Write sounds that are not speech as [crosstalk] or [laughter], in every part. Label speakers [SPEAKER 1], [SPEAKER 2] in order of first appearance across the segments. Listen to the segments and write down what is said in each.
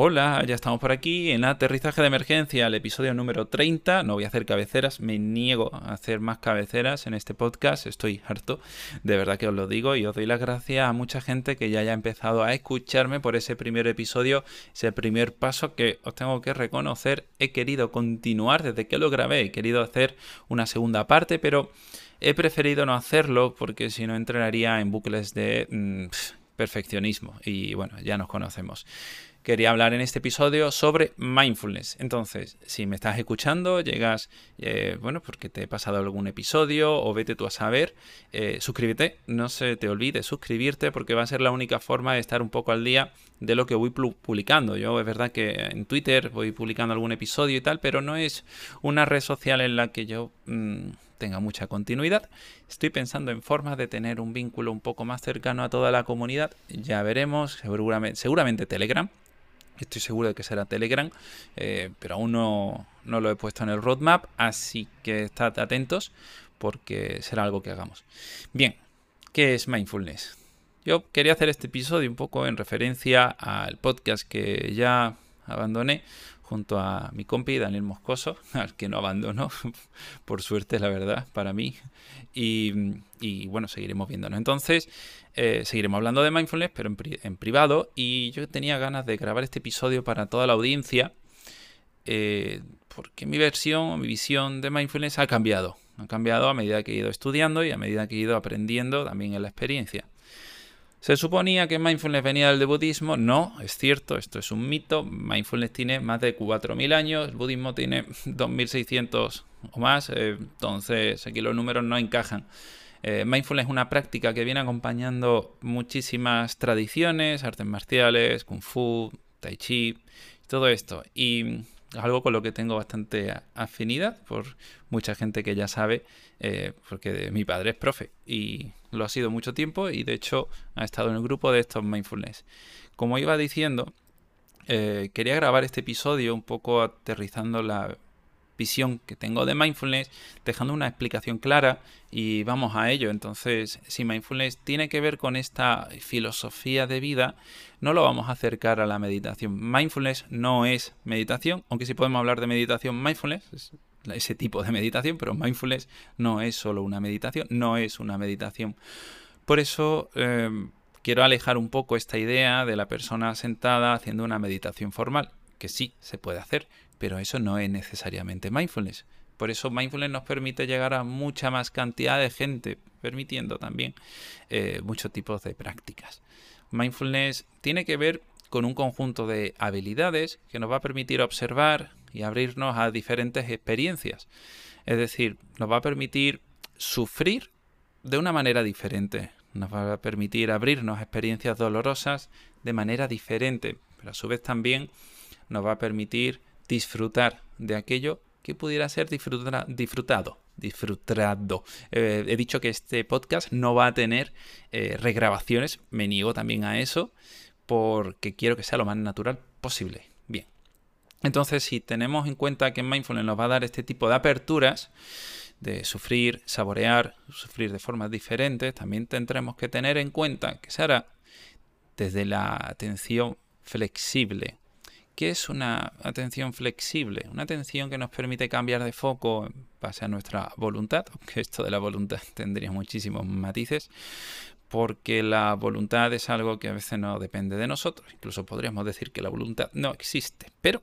[SPEAKER 1] Hola, ya estamos por aquí en aterrizaje de emergencia, el episodio número 30. No voy a hacer cabeceras, me niego a hacer más cabeceras en este podcast, estoy harto, de verdad que os lo digo y os doy las gracias a mucha gente que ya haya empezado a escucharme por ese primer episodio, ese primer paso que os tengo que reconocer, he querido continuar desde que lo grabé, he querido hacer una segunda parte, pero he preferido no hacerlo porque si no entraría en bucles de mm, perfeccionismo y bueno, ya nos conocemos quería hablar en este episodio sobre mindfulness. Entonces, si me estás escuchando, llegas, eh, bueno, porque te he pasado algún episodio o vete tú a saber, eh, suscríbete, no se te olvide suscribirte porque va a ser la única forma de estar un poco al día de lo que voy publicando. Yo es verdad que en Twitter voy publicando algún episodio y tal, pero no es una red social en la que yo... Mm, tenga mucha continuidad. Estoy pensando en formas de tener un vínculo un poco más cercano a toda la comunidad. Ya veremos, seguramente, Telegram. Estoy seguro de que será Telegram, eh, pero aún no, lo he puesto en el roadmap, así que estad atentos porque será algo que hagamos. Bien, ¿qué es mindfulness? Yo quería hacer este episodio un poco en referencia al podcast que ya abandoné junto a mi compi Daniel Moscoso, [laughs] al que no abandono, [laughs] por suerte, la verdad, para mí. Y, bueno, seguiremos viéndonos. Entonces, eh, seguiremos hablando de mindfulness, pero en, privado. Y yo tenía ganas de grabar este episodio para toda la audiencia, eh, porque mi versión, mi visión de mindfulness ha cambiado. Ha cambiado a medida que he ido estudiando y a medida que he ido aprendiendo también en la experiencia. Se suponía que mindfulness venía del budismo. No, es cierto, esto es un mito. Mindfulness tiene más de 4.000 años, el budismo tiene [laughs] 2.600 o más, eh, entonces aquí los números no encajan. Eh, mindfulness es una práctica que viene acompañando muchísimas tradiciones, artes marciales, kung fu, tai chi, todo esto. Y algo con lo que tengo bastante afinidad por mucha gente que ya sabe, eh, porque mi padre es profe y lo ha sido mucho tiempo y de hecho ha estado en el grupo de estos mindfulness. Como iba diciendo, eh, quería grabar este episodio un poco aterrizando la visión que tengo de mindfulness, dejando una explicación clara y vamos a ello. Entonces, si mindfulness tiene que ver con esta filosofía de vida, no lo vamos a acercar a la meditación. Mindfulness no es meditación, aunque sí podemos hablar de meditación mindfulness, ese tipo de meditación, pero mindfulness no es solo una meditación, no es una meditación. Por eso eh, quiero alejar un poco esta idea de la persona sentada haciendo una meditación formal, que sí se puede hacer, pero eso no es necesariamente mindfulness. Por eso mindfulness nos permite llegar a mucha más cantidad de gente, permitiendo también eh, muchos tipos de prácticas. Mindfulness tiene que ver con un conjunto de habilidades que nos va a permitir observar y abrirnos a diferentes experiencias. Es decir, nos va a permitir sufrir de una manera diferente. Nos va a permitir abrirnos a experiencias dolorosas de manera diferente. Pero a su vez también nos va a permitir disfrutar de aquello que pudiera ser disfrutado. Disfrutado. Eh, he dicho que este podcast no va a tener eh, regrabaciones, me niego también a eso, porque quiero que sea lo más natural posible. Bien. Entonces, si tenemos en cuenta que Mindfulness nos va a dar este tipo de aperturas, de sufrir, saborear, sufrir de formas diferentes, también tendremos que tener en cuenta que se hará desde la atención flexible, ¿Qué es una atención flexible? Una atención que nos permite cambiar de foco en base a nuestra voluntad, [laughs] aunque esto de la voluntad [laughs] tendría muchísimos matices, porque la voluntad es algo que a veces no depende de nosotros, incluso podríamos decir que la voluntad no existe, pero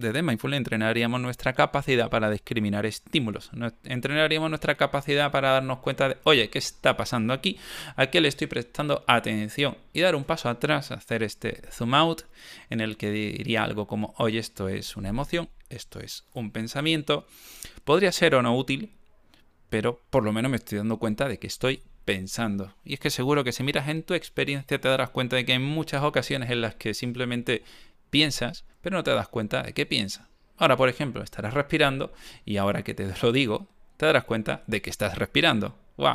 [SPEAKER 1] desde Mindfulness entrenaríamos nuestra capacidad para discriminar estímulos. Entrenaríamos nuestra capacidad para darnos cuenta de, oye, ¿qué está pasando aquí? ¿A qué le estoy prestando atención? Y dar un paso atrás, hacer este zoom out en el que diría algo como, oye, esto es una emoción, esto es un pensamiento. Podría ser o no útil, pero por lo menos me estoy dando cuenta de que estoy pensando. Y es que seguro que si miras en tu experiencia te darás cuenta de que hay muchas ocasiones en las que simplemente piensas, pero no te das cuenta de qué piensas. Ahora, por ejemplo, estarás respirando y ahora que te [laughs] lo digo, te darás cuenta de que estás respirando.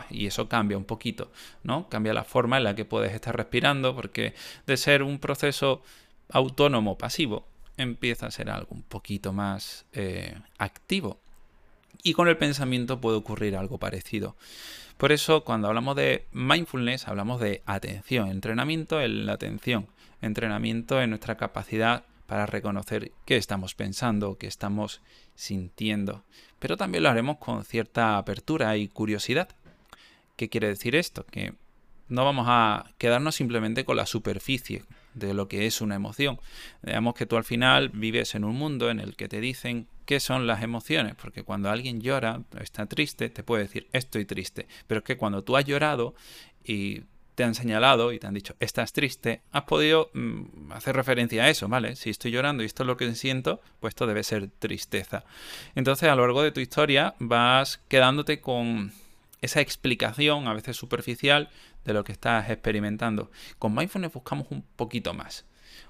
[SPEAKER 1] Y eso cambia un poquito, ¿no? Cambia la forma en la que puedes estar respirando, porque de ser un proceso autónomo pasivo, empieza a ser algo un poquito más eh, activo. Y con el pensamiento puede ocurrir algo parecido. Por eso, cuando hablamos de mindfulness, hablamos de atención, entrenamiento en la atención entrenamiento en nuestra capacidad para reconocer qué estamos pensando, qué estamos sintiendo. Pero también lo haremos con cierta apertura y curiosidad. ¿Qué quiere decir esto? Que no vamos a quedarnos simplemente con la superficie de lo que es una emoción. Digamos que tú al final vives en un mundo en el que te dicen qué son las emociones, porque cuando alguien llora, está triste, te puede decir estoy triste, pero es que cuando tú has llorado y te han señalado y te han dicho estás triste, has podido mm, hacer referencia a eso, ¿vale? Si estoy llorando y esto es lo que siento, pues esto debe ser tristeza. Entonces a lo largo de tu historia vas quedándote con esa explicación, a veces superficial, de lo que estás experimentando. Con mindfulness buscamos un poquito más.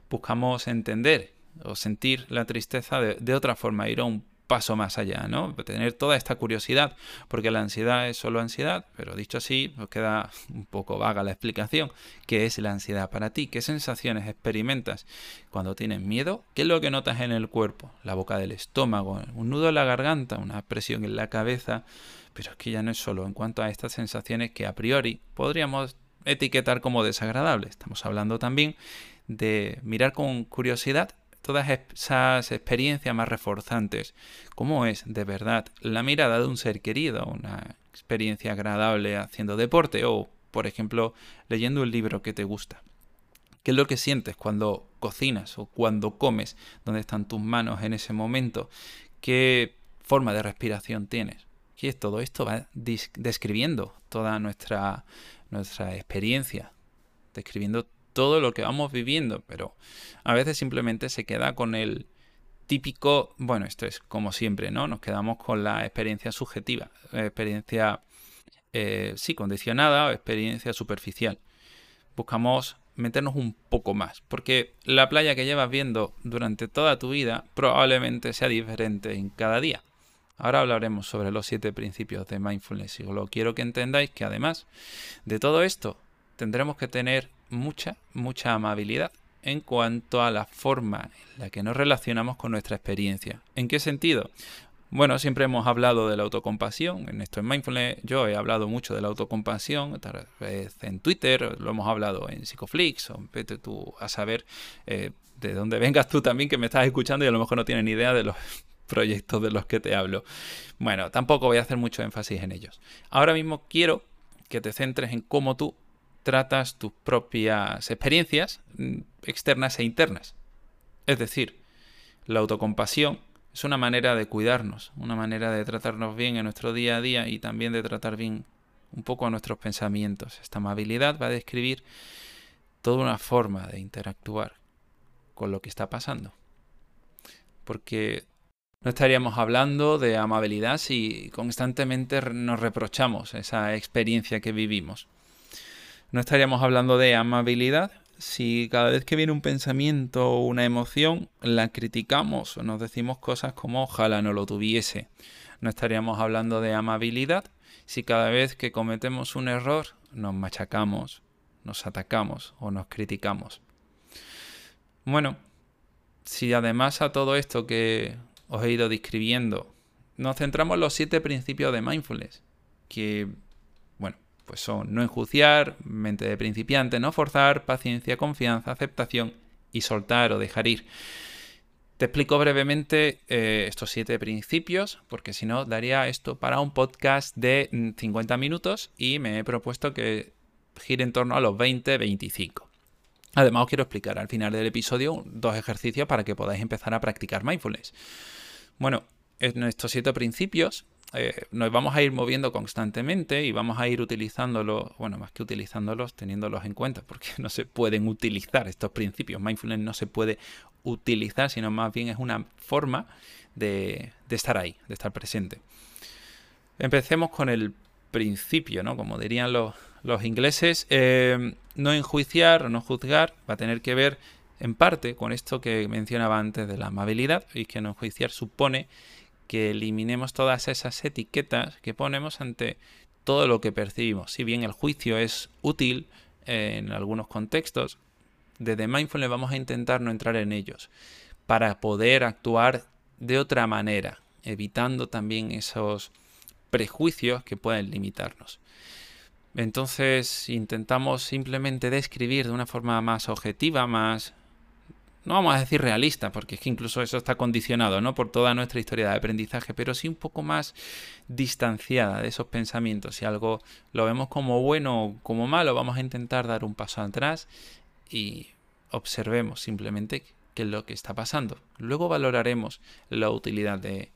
[SPEAKER 1] Buscamos entender o sentir la tristeza de, de otra forma, ir a un paso más allá, ¿no? Tener toda esta curiosidad, porque la ansiedad es solo ansiedad, pero dicho así, nos queda un poco vaga la explicación. ¿Qué es la ansiedad para ti? ¿Qué sensaciones experimentas cuando tienes miedo? ¿Qué es lo que notas en el cuerpo? La boca del estómago, un nudo en la garganta, una presión en la cabeza, pero es que ya no es solo en cuanto a estas sensaciones que a priori podríamos etiquetar como desagradables. Estamos hablando también de mirar con curiosidad todas esas experiencias más reforzantes. ¿Cómo es de verdad la mirada de un ser querido? Una experiencia agradable haciendo deporte o, por ejemplo, leyendo un libro que te gusta. ¿Qué es lo que sientes cuando cocinas o cuando comes? ¿Dónde están tus manos en ese momento? ¿Qué forma de respiración tienes? Y todo esto va describiendo toda nuestra, nuestra experiencia, describiendo todo lo que vamos viviendo, pero a veces simplemente se queda con el típico, bueno, esto es como siempre, ¿no? Nos quedamos con la experiencia subjetiva, experiencia, eh, sí, condicionada o experiencia superficial. Buscamos meternos un poco más, porque la playa que llevas viendo durante toda tu vida probablemente sea diferente en cada día. Ahora hablaremos sobre los siete principios de mindfulness y lo quiero que entendáis que además de todo esto tendremos que tener mucha, mucha amabilidad en cuanto a la forma en la que nos relacionamos con nuestra experiencia. ¿En qué sentido? Bueno, siempre hemos hablado de la autocompasión. En esto en Mindfulness yo he hablado mucho de la autocompasión, tal vez en Twitter, lo hemos hablado en Psicoflix, o vete tú a saber eh, de dónde vengas tú también que me estás escuchando y a lo mejor no tienes ni idea de los [laughs] proyectos de los que te hablo. Bueno, tampoco voy a hacer mucho énfasis en ellos. Ahora mismo quiero que te centres en cómo tú tratas tus propias experiencias mm, externas e internas. Es decir, la autocompasión es una manera de cuidarnos, una manera de tratarnos bien en nuestro día a día y también de tratar bien un poco a nuestros pensamientos. Esta amabilidad va a describir toda una forma de interactuar con lo que está pasando. Porque no estaríamos hablando de amabilidad si constantemente nos reprochamos esa experiencia que vivimos. No estaríamos hablando de amabilidad si cada vez que viene un pensamiento o una emoción la criticamos o nos decimos cosas como ojalá no lo tuviese. No estaríamos hablando de amabilidad si cada vez que cometemos un error nos machacamos, nos atacamos o nos criticamos. Bueno, si además a todo esto que os he ido describiendo nos centramos en los siete principios de mindfulness, que pues son no enjuiciar, mente de principiante, no forzar, paciencia, confianza, aceptación y soltar o dejar ir. Te explico brevemente eh, estos siete principios, porque si no, daría esto para un podcast de 50 mm, minutos y me he propuesto que gire en torno a los 20-25. Además, os quiero explicar al final del episodio dos ejercicios para que podáis empezar a practicar mindfulness. Bueno, en estos siete principios eh, nos vamos a ir moviendo constantemente y vamos a ir utilizándolos, bueno, más que utilizándolos, teniéndolos en cuenta, porque [laughs] no se pueden utilizar estos principios. Mindfulness no se puede utilizar, sino más bien es una forma de, estar ahí, de estar presente. Empecemos con el principio, ¿no? Como dirían los, ingleses, eh, no enjuiciar o no juzgar va a tener que ver en parte con esto que mencionaba antes de la amabilidad y que no enjuiciar supone que eliminemos todas esas etiquetas que ponemos ante todo lo que percibimos. Si bien el juicio es útil en algunos contextos, desde Mindfulness vamos a intentar no entrar en ellos para poder actuar de otra manera, evitando también esos prejuicios que pueden limitarnos. Entonces intentamos simplemente describir de una forma más objetiva, más no vamos a decir realista, porque es que incluso eso está condicionado, ¿no? Por toda nuestra historia de aprendizaje, pero sí un poco más distanciada de esos pensamientos. Si algo lo vemos como bueno o como malo, vamos a intentar dar un paso atrás y observemos simplemente qué es lo que está pasando. Luego valoraremos la utilidad de,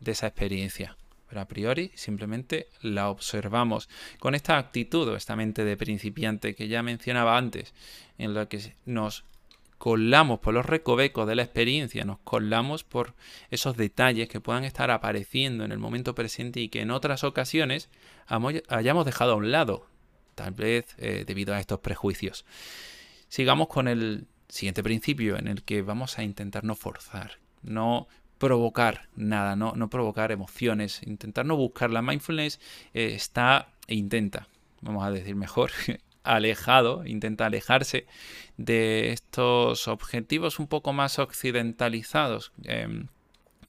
[SPEAKER 1] de esa experiencia. Pero a priori simplemente la observamos con esta actitud o esta mente de principiante que ya mencionaba antes, en la que nos colamos por los recovecos de la experiencia, nos colamos por esos detalles que puedan estar apareciendo en el momento presente y que en otras ocasiones hayamos dejado a un lado, tal vez eh, debido a estos prejuicios. Sigamos con el siguiente principio en el que vamos a intentar no forzar, no provocar nada, no, provocar emociones, intentar no buscar. La mindfulness eh, está e intenta, vamos a decir mejor, [laughs] alejado, intenta alejarse de estos objetivos un poco más occidentalizados, em,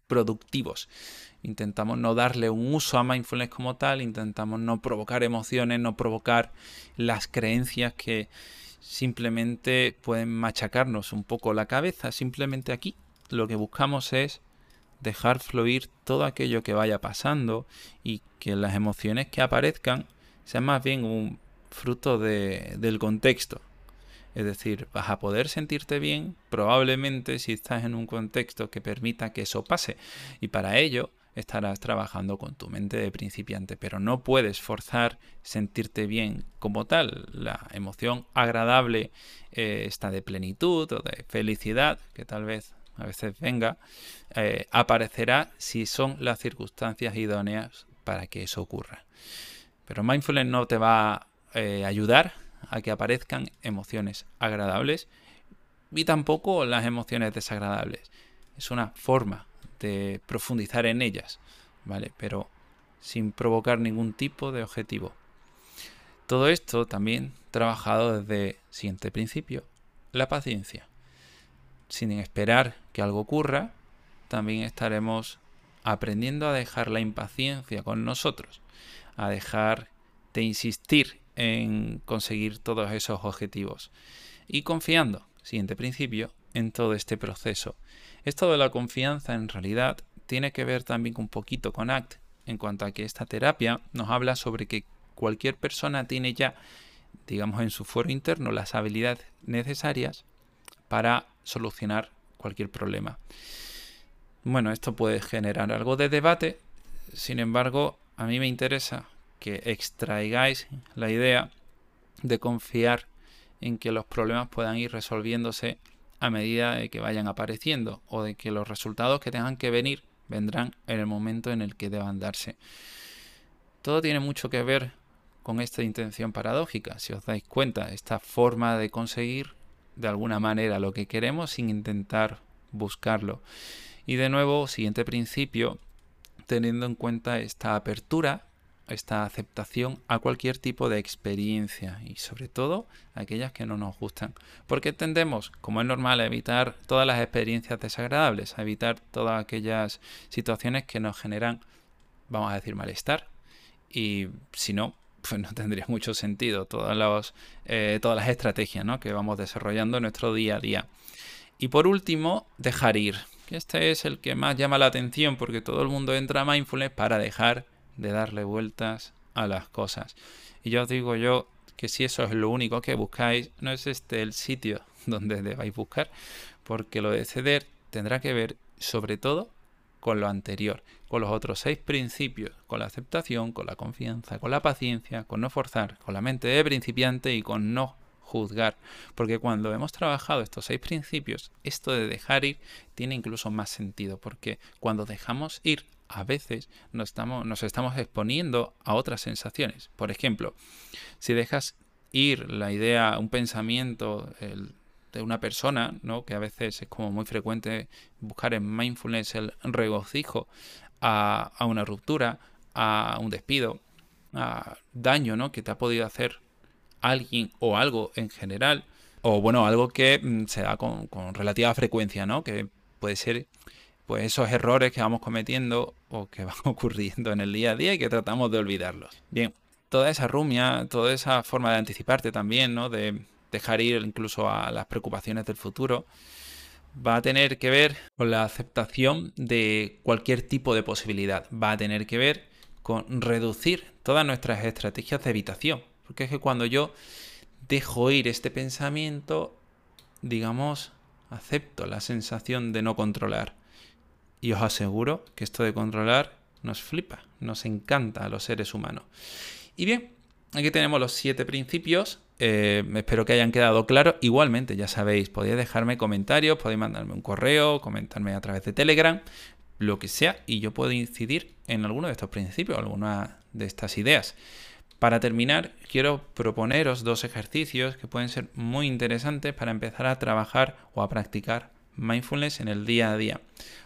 [SPEAKER 1] productivos. Intentamos no darle un uso a mindfulness como tal, intentamos no provocar emociones, no provocar las creencias que simplemente pueden machacarnos un poco la cabeza. Simplemente aquí lo que buscamos es dejar fluir todo aquello que vaya pasando y que las emociones que aparezcan sean más bien un fruto de, del contexto. Es decir, vas a poder sentirte bien probablemente si estás en un contexto que permita que eso pase. Y para ello estarás trabajando con tu mente de principiante, pero no puedes forzar sentirte bien como tal. La emoción agradable eh, está de plenitud o de felicidad, que tal vez a veces venga, eh, aparecerá si son las circunstancias idóneas para que eso ocurra. Pero mindfulness no te va eh, ayudar a que aparezcan emociones agradables y tampoco las emociones desagradables. Es una forma de profundizar en ellas, ¿vale? Pero sin provocar ningún tipo de objetivo. Todo esto también trabajado desde siguiente principio, la paciencia. Sin esperar que algo ocurra, también estaremos aprendiendo a dejar la impaciencia con nosotros, a dejar de insistir en conseguir todos esos objetivos. Y confiando, siguiente principio, en todo este proceso. Esto de la confianza en realidad tiene que ver también un poquito con ACT, en cuanto a que esta terapia nos habla sobre que cualquier persona tiene ya, digamos, en su foro interno las habilidades necesarias para solucionar cualquier problema. Bueno, esto puede generar algo de debate, sin embargo, a mí me interesa que extraigáis la idea de confiar en que los problemas puedan ir resolviéndose a medida de que vayan apareciendo o de que los resultados que tengan que venir vendrán en el momento en el que deban darse. Todo tiene mucho que ver con esta intención paradójica. Si os dais cuenta, esta forma de conseguir de alguna manera lo que queremos sin intentar buscarlo. Y de nuevo, siguiente principio, teniendo en cuenta esta apertura esta aceptación a cualquier tipo de experiencia y sobre todo aquellas que no nos gustan. Porque tendemos, como es normal, a evitar todas las experiencias desagradables, a evitar todas aquellas situaciones que nos generan, vamos a decir, malestar. Y si no, pues no tendría [laughs] mucho sentido todas, eh, todas las estrategias que vamos desarrollando en nuestro día a día. Y por último, dejar ir. Este es el que más llama la atención porque todo el mundo entra a mindfulness para dejar de darle vueltas a las cosas. Y yo os digo yo que si eso es lo único que buscáis, no es este el sitio [laughs] donde debáis buscar, porque lo de ceder tendrá que ver sobre todo con lo anterior, con los otros seis principios, con la aceptación, con la confianza, con la paciencia, con no forzar, con la mente de principiante y con no juzgar. Porque cuando hemos trabajado estos seis principios, esto de dejar ir tiene incluso más sentido, porque cuando dejamos ir a veces nos estamos, exponiendo a otras sensaciones. Por ejemplo, si dejas ir la idea, un pensamiento de una persona, ¿no? que a veces es como muy frecuente buscar en mindfulness el regocijo a, a una ruptura, a un despido, a daño ¿no? que te ha podido hacer alguien o algo en general, o bueno, algo que mm, se da con, con relativa frecuencia, ¿no? que puede ser pues esos errores que vamos cometiendo o que [laughs] van ocurriendo en el día a día y que tratamos de olvidarlos. Bien, toda esa rumia, toda esa forma de anticiparte también, ¿no? De dejar ir incluso a las preocupaciones del futuro, va a tener que ver con la aceptación de cualquier tipo de posibilidad. Va a tener que ver con reducir todas nuestras estrategias de evitación. Porque es que cuando yo dejo ir este pensamiento, digamos, acepto la sensación de no controlar. Y os aseguro que esto de controlar nos flipa, nos encanta a los seres humanos. Y bien, aquí tenemos los siete principios. Eh, espero que hayan quedado claros. Igualmente, ya sabéis, podéis dejarme comentarios, podéis mandarme un correo, comentarme a través de Telegram, lo que sea, y yo puedo incidir en alguno de estos principios, alguna de estas ideas. Para terminar, quiero proponeros dos ejercicios que pueden ser muy interesantes para empezar a trabajar o a practicar mindfulness en el día a día.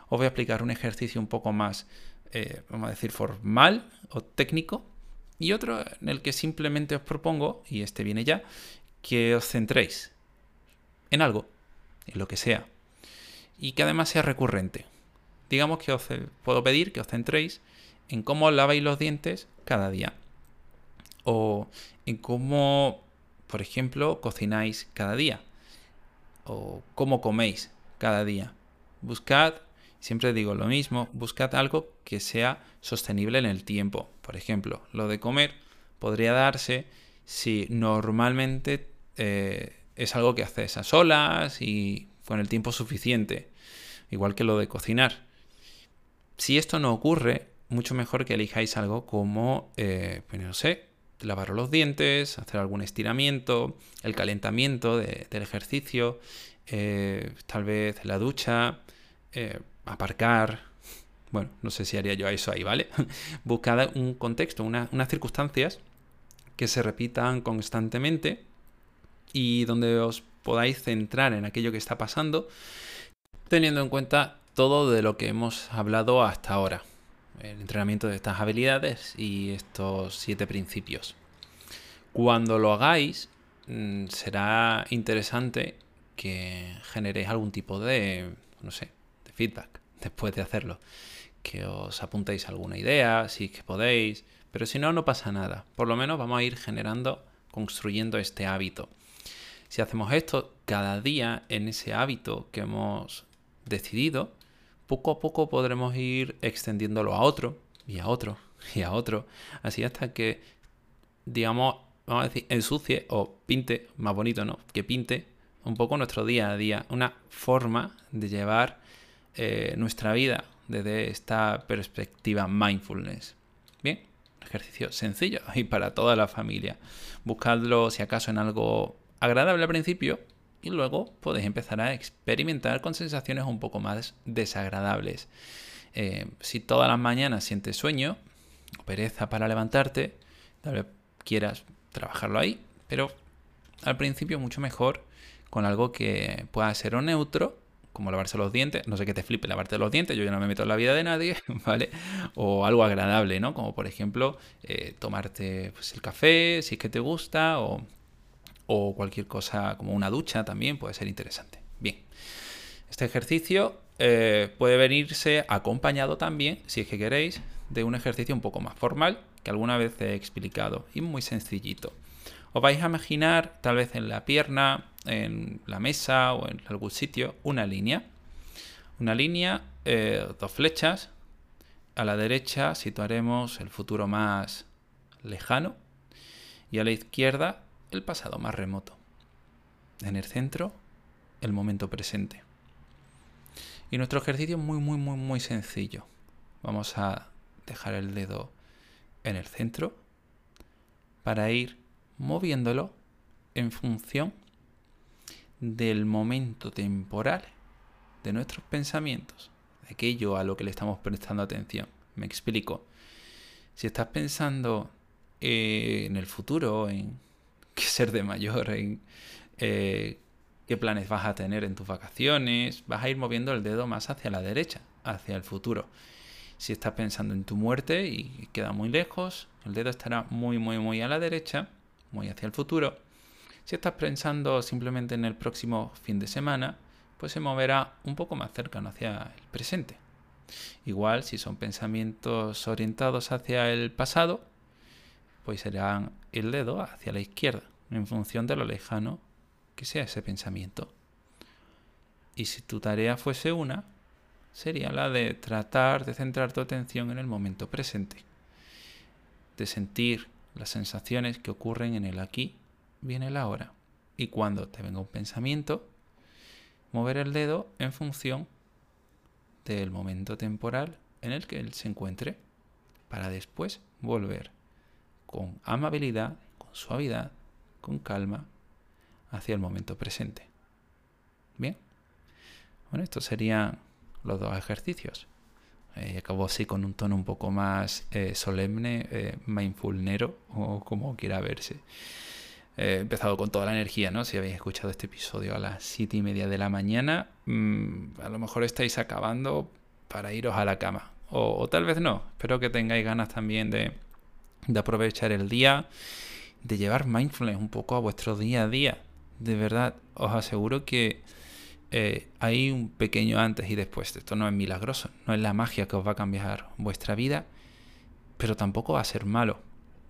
[SPEAKER 1] Os voy a explicar un ejercicio un poco más, eh, vamos a decir, formal o técnico y otro en el que simplemente os propongo, y este viene ya, que os centréis en algo, en lo que sea, y que además sea recurrente. Digamos que os puedo pedir que os centréis en cómo laváis los dientes cada día o en cómo, por ejemplo, cocináis cada día o cómo coméis cada día. Buscad, siempre digo lo mismo, buscad algo que sea sostenible en el tiempo. Por ejemplo, lo de comer podría darse si normalmente eh, es algo que haces a solas y con el tiempo suficiente, igual que lo de cocinar. Si esto no ocurre, mucho mejor que elijáis algo como, eh, pues no sé, lavar los dientes, hacer algún estiramiento, el calentamiento del ejercicio, eh, tal vez la ducha, eh, aparcar. Bueno, no sé si haría yo eso ahí, ¿vale? [laughs] Buscad un contexto, unas circunstancias que se repitan constantemente y donde os podáis centrar en aquello que está pasando, teniendo en cuenta todo de lo que hemos hablado hasta ahora el entrenamiento de estas habilidades y estos siete principios. Cuando lo hagáis, mm, será interesante que generéis algún tipo de, no sé, de feedback [laughs] después de hacerlo. Que os apuntéis alguna idea, si es que podéis, pero si no, no pasa nada. Por lo menos vamos a ir generando, construyendo este hábito. Si hacemos esto cada día en ese hábito que hemos decidido, poco a poco podremos ir extendiéndolo a otro y a otro [laughs] y a otro, así hasta que, digamos, vamos a decir, ensucie o pinte, más bonito, ¿no? Que pinte un poco nuestro día a día, una forma de llevar eh, nuestra vida desde esta perspectiva mindfulness. Bien, ejercicio sencillo [laughs] y para toda la familia. Buscadlo si acaso en algo agradable al principio y luego podéis empezar a experimentar con sensaciones un poco más desagradables. Eh, si todas las mañanas sientes sueño o pereza para levantarte, tal vez quieras trabajarlo ahí, pero al principio mucho mejor con algo que pueda ser un neutro, como lavarse los dientes, no sé qué te flipe lavarte los dientes, yo no me meto en la vida de nadie, [laughs] ¿vale? O algo agradable, ¿no? Como por ejemplo eh, tomarte pues, el café, si es que te gusta, o o cualquier cosa como una ducha también puede ser interesante. Bien, este ejercicio eh, puede venirse acompañado también, si es que queréis, de un ejercicio un poco más formal que alguna vez he explicado y muy sencillito. Os vais a imaginar tal vez en la pierna, en la mesa o en algún sitio una línea. Una línea, eh, dos flechas. A la derecha situaremos el futuro más lejano y a la izquierda el pasado más remoto. En el centro, el momento presente. Y nuestro ejercicio es muy, muy, muy, muy sencillo. Vamos a dejar el dedo en el centro para ir moviéndolo en función del momento temporal de nuestros pensamientos, aquello a lo que le estamos prestando atención. Me explico. Si estás pensando en el futuro, en [laughs] que ser de mayor, en eh, qué planes vas a tener en tus vacaciones, vas a ir moviendo el dedo más hacia la derecha, hacia el futuro. Si estás pensando en tu muerte y queda muy lejos, el dedo estará muy, muy, muy a la derecha, muy hacia el futuro. Si estás pensando simplemente en el próximo fin de semana, pues se moverá un poco más cercano hacia el presente. Igual, si son pensamientos orientados hacia el pasado, pues serán el dedo hacia la izquierda, en función de lo lejano que sea ese pensamiento. Y si tu tarea fuese una, sería la de tratar de centrar tu atención en el momento presente, de sentir las sensaciones que ocurren en el aquí y en el ahora. Y cuando te venga un pensamiento, mover el dedo en función del momento temporal en el que él se encuentre, para después volver con amabilidad, con suavidad, con calma, hacia el momento presente. Bien. Bueno, estos serían los dos ejercicios. Eh, acabo así con un tono un poco más eh, solemne, eh, mindfulnero o como quiera verse. He empezado con toda la energía, ¿no? Si habéis escuchado este episodio a las siete y media de la mañana, mm, a lo mejor estáis acabando para iros a la cama. O, tal vez no. Espero que tengáis ganas también de, de aprovechar el día, de llevar mindfulness un poco a vuestro día a día. De verdad, os aseguro que eh, hay un pequeño antes y después. Esto no es milagroso, no es la magia que os va a cambiar vuestra vida, pero tampoco va a ser malo.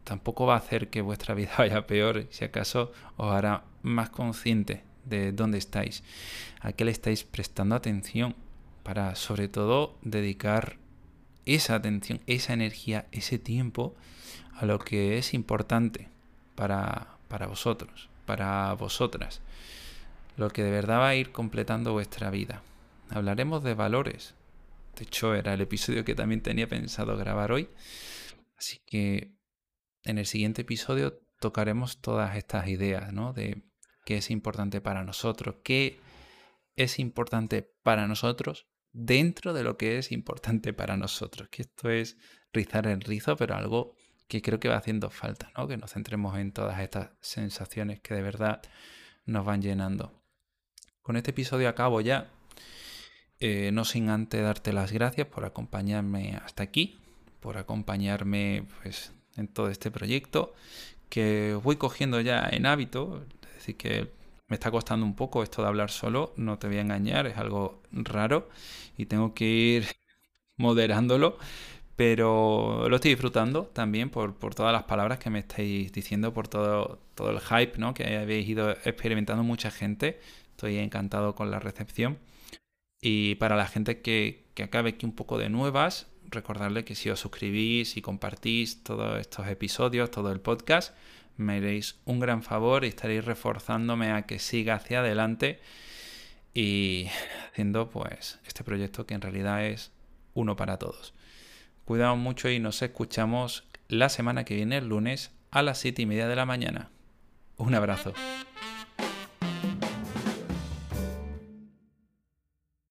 [SPEAKER 1] Tampoco va a hacer que vuestra vida [laughs] vaya peor, si acaso os hará más consciente de dónde estáis, a qué le estáis prestando atención, para sobre todo dedicar esa atención, esa energía, ese tiempo a lo que es importante para, para vosotros, para vosotras, lo que de verdad va a ir completando vuestra vida. Hablaremos de valores. De hecho, era el episodio que también tenía pensado grabar hoy. Así que en el siguiente episodio tocaremos todas estas ideas, ¿no? De qué es importante para nosotros, qué es importante para nosotros dentro de lo que es importante para nosotros. Que esto es rizar el rizo, pero algo que creo que va haciendo falta, ¿no? Que nos centremos en todas estas sensaciones que de verdad nos van llenando. Con este episodio acabo ya, eh, no sin antes darte las gracias por acompañarme hasta aquí, por acompañarme pues, en todo este proyecto, que voy cogiendo ya en hábito, es decir, que me está costando un poco esto de hablar solo, no te voy a engañar, es algo raro y tengo que ir [laughs] moderándolo, pero lo estoy disfrutando también por, todas las palabras que me estáis diciendo, por todo, todo el hype ¿no? que habéis ido experimentando mucha gente. Estoy encantado con la recepción. Y para la gente que, que acabe aquí un poco de nuevas, recordarle que si os suscribís y compartís todos estos episodios, todo el podcast, me haréis un gran favor y estaréis reforzándome a que siga hacia adelante y haciendo pues este proyecto que en realidad es uno para todos. Cuidado mucho y nos escuchamos la semana que viene, el lunes, a las 7 y media de la mañana. Un abrazo.